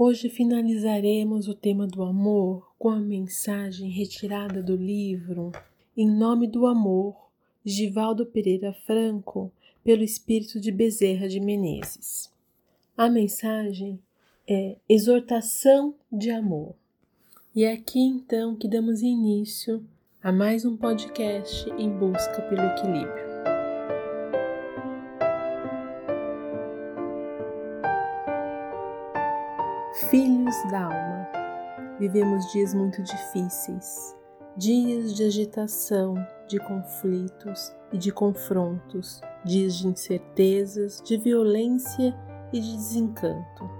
Hoje finalizaremos o tema do amor com a mensagem retirada do livro Em Nome do Amor, Givaldo Pereira Franco, pelo espírito de Bezerra de Menezes. A mensagem é exortação de amor. E é aqui então que damos início a mais um podcast em busca pelo equilíbrio. Vivemos dias muito difíceis, dias de agitação, de conflitos e de confrontos, dias de incertezas, de violência e de desencanto.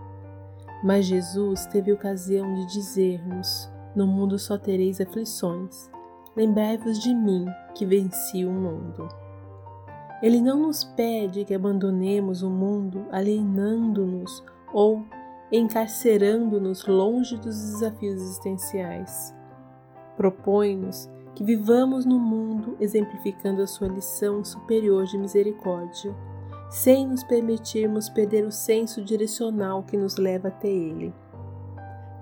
Mas Jesus teve ocasião de dizer-nos: No mundo só tereis aflições. Lembrai-vos de mim, que venci o mundo. Ele não nos pede que abandonemos o mundo alienando-nos ou encarcerando-nos longe dos desafios existenciais. Propõe-nos que vivamos no mundo exemplificando a sua lição superior de misericórdia, sem nos permitirmos perder o senso direcional que nos leva até Ele,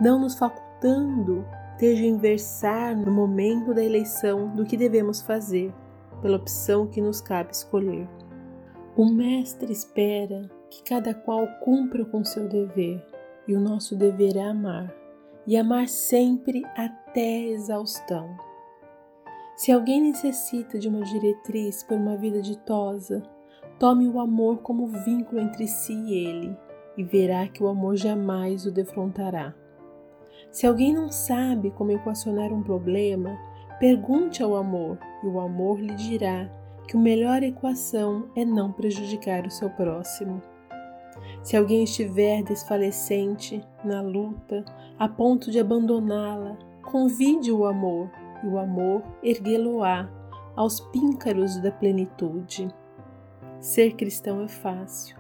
não nos facultando tergiversar no momento da eleição do que devemos fazer, pela opção que nos cabe escolher. O Mestre espera que cada qual cumpra com seu dever, e o nosso dever é amar, e amar sempre até exaustão. Se alguém necessita de uma diretriz para uma vida ditosa, tome o amor como vínculo entre si e ele, e verá que o amor jamais o defrontará. Se alguém não sabe como equacionar um problema, pergunte ao amor, e o amor lhe dirá que a melhor equação é não prejudicar o seu próximo. Se alguém estiver desfalecente na luta, a ponto de abandoná-la, convide o amor, e o amor erguê-lo-á aos píncaros da plenitude. Ser cristão é fácil,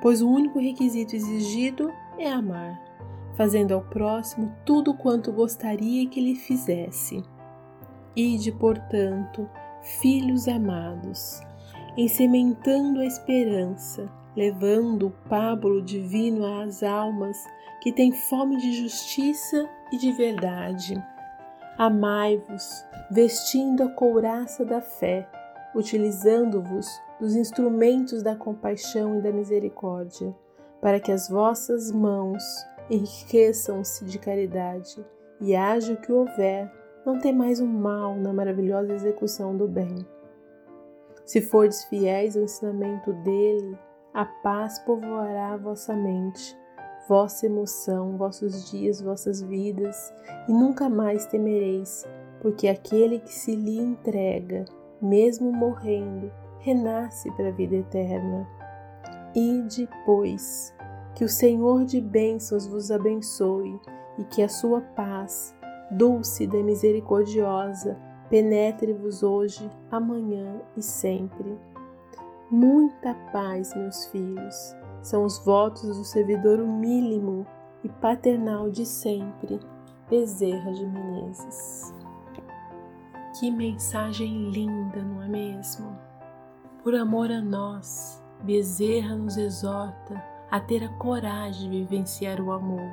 pois o único requisito exigido é amar, fazendo ao próximo tudo quanto gostaria que lhe fizesse. Ide, portanto, filhos amados, ensementando a esperança, levando o pábulo divino às almas que têm fome de justiça e de verdade. Amai-vos, vestindo a couraça da fé, utilizando-vos dos instrumentos da compaixão e da misericórdia, para que as vossas mãos enriqueçam-se de caridade e haja o que houver, não temais o mal na maravilhosa execução do bem. Se fordes fiéis ao ensinamento dele, a paz povoará vossa mente, vossa emoção, vossos dias, vossas vidas, e nunca mais temereis, porque aquele que se lhe entrega, mesmo morrendo, renasce para a vida eterna. Ide, pois, que o Senhor de bênçãos vos abençoe e que a sua paz, dulce e misericordiosa, penetre-vos hoje, amanhã e sempre. Muita paz, meus filhos, são os votos do servidor humílimo e paternal de sempre, Bezerra de Menezes. Que mensagem linda, não é mesmo? Por amor a nós, Bezerra nos exorta a ter a coragem de vivenciar o amor,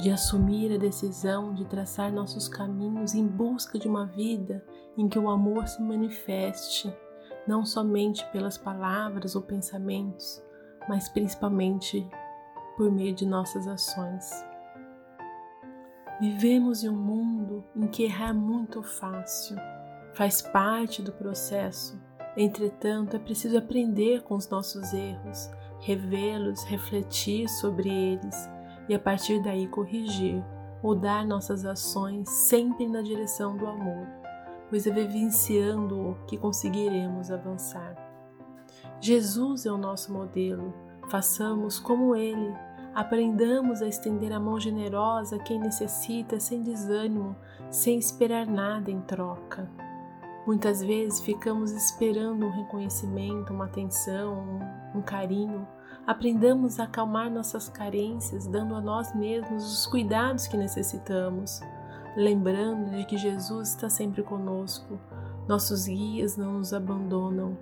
de assumir a decisão de traçar nossos caminhos em busca de uma vida em que o amor se manifeste não somente pelas palavras ou pensamentos, mas principalmente por meio de nossas ações. Vivemos em um mundo em que errar é muito fácil, faz parte do processo. Entretanto, é preciso aprender com os nossos erros, revê-los, refletir sobre eles e a partir daí corrigir, mudar nossas ações sempre na direção do amor pois é vivenciando-o que conseguiremos avançar. Jesus é o nosso modelo, façamos como ele, aprendamos a estender a mão generosa a quem necessita sem desânimo, sem esperar nada em troca. Muitas vezes ficamos esperando um reconhecimento, uma atenção, um, carinho. Aprendamos a acalmar nossas carências, dando a nós mesmos os cuidados que necessitamos lembrando de que Jesus está sempre conosco, nossos guias não nos abandonam.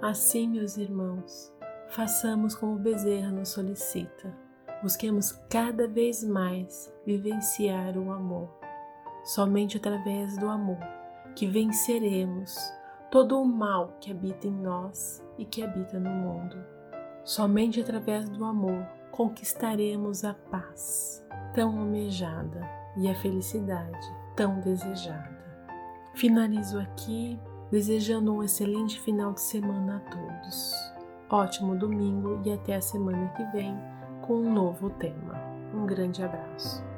Assim, meus irmãos, façamos como Bezerra nos solicita. Busquemos cada vez mais vivenciar o amor. Somente através do amor que venceremos todo o mal que habita em nós e que habita no mundo. Somente através do amor conquistaremos a paz tão almejada e a felicidade tão desejada. Finalizo aqui desejando um excelente final de semana a todos. Ótimo domingo e até a semana que vem com um novo tema. Um grande abraço.